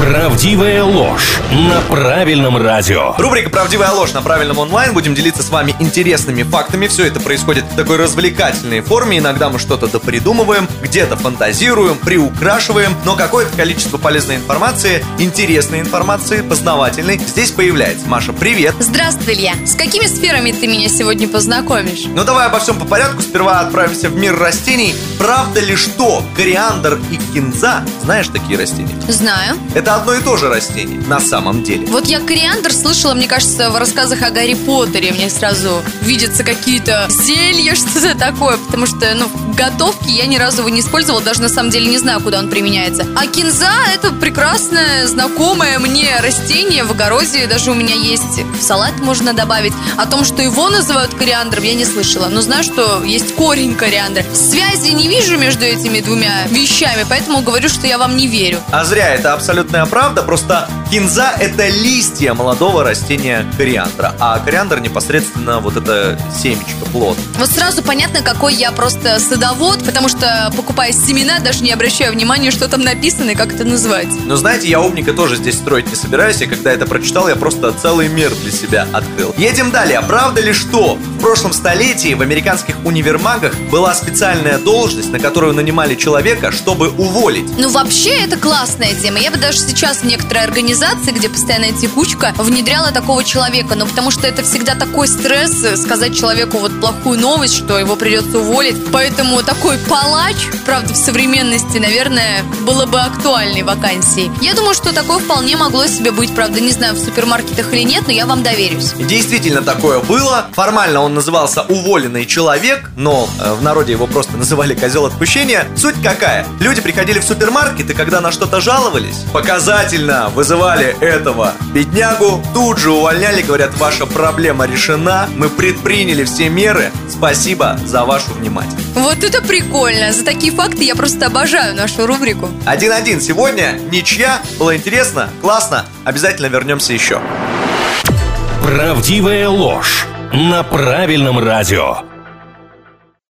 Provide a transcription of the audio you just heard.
Правдивая ложь на правильном радио. Рубрика «Правдивая ложь» на правильном онлайн. Будем делиться с вами интересными фактами. Все это происходит в такой развлекательной форме. Иногда мы что-то допридумываем, где-то фантазируем, приукрашиваем. Но какое-то количество полезной информации, интересной информации, познавательной здесь появляется. Маша, привет! Здравствуй, Илья. С какими сферами ты меня сегодня познакомишь? Ну давай обо всем по порядку. Сперва отправимся в мир растений. Правда ли, что кориандр и кинза, знаешь такие растения? Знаю. Это одно и то же растение на самом деле. Вот я кориандр слышала, мне кажется, в рассказах о Гарри Поттере. Мне сразу видятся какие-то зелья, что-то такое. Потому что, ну, в готовке я ни разу его не использовала. Даже на самом деле не знаю, куда он применяется. А кинза – это прекрасное, знакомое мне растение в огороде. Даже у меня есть в салат можно добавить. О том, что его называют кориандром, я не слышала. Но знаю, что есть корень кориандра. Связи не вижу между этими двумя вещами, поэтому говорю, что я вам не верю. А зря, это абсолютная правда, просто кинза – это листья молодого растения кориандра, а кориандр непосредственно вот это семечко, плод. Вот сразу понятно, какой я просто садовод, потому что, покупая семена, даже не обращаю внимания, что там написано и как это называть. Но знаете, я умника тоже здесь строить не собираюсь, и когда это прочитал, я просто целый мир для себя открыл. Едем далее. Правда ли, что в прошлом столетии в американских универмагах была специальная должность, на которую нанимали человека, чтобы уволить? Ну, вообще, это классная тема. Я бы даже сейчас в некоторой организации, где постоянная текучка, внедряла такого человека. Ну, потому что это всегда такой стресс э, сказать человеку вот плохую новость, что его придется уволить. Поэтому такой палач, правда, в современности, наверное, было бы актуальной вакансией. Я думаю, что такое вполне могло себе быть. Правда, не знаю, в супермаркетах или нет, но я вам доверюсь. Действительно такое было. Формально он назывался уволенный человек, но э, в народе его просто называли козел отпущения. Суть какая? Люди приходили в супермаркет и когда на что-то жаловались, показательно вызывали этого беднягу, тут же увольняли, говорят, ваша проблема решена, мы предприняли все меры, спасибо за вашу внимание. Вот это прикольно. За такие факты я просто обожаю нашу рубрику. 1-1 сегодня, ничья, было интересно, классно, обязательно вернемся еще. Правдивая ложь на правильном радио.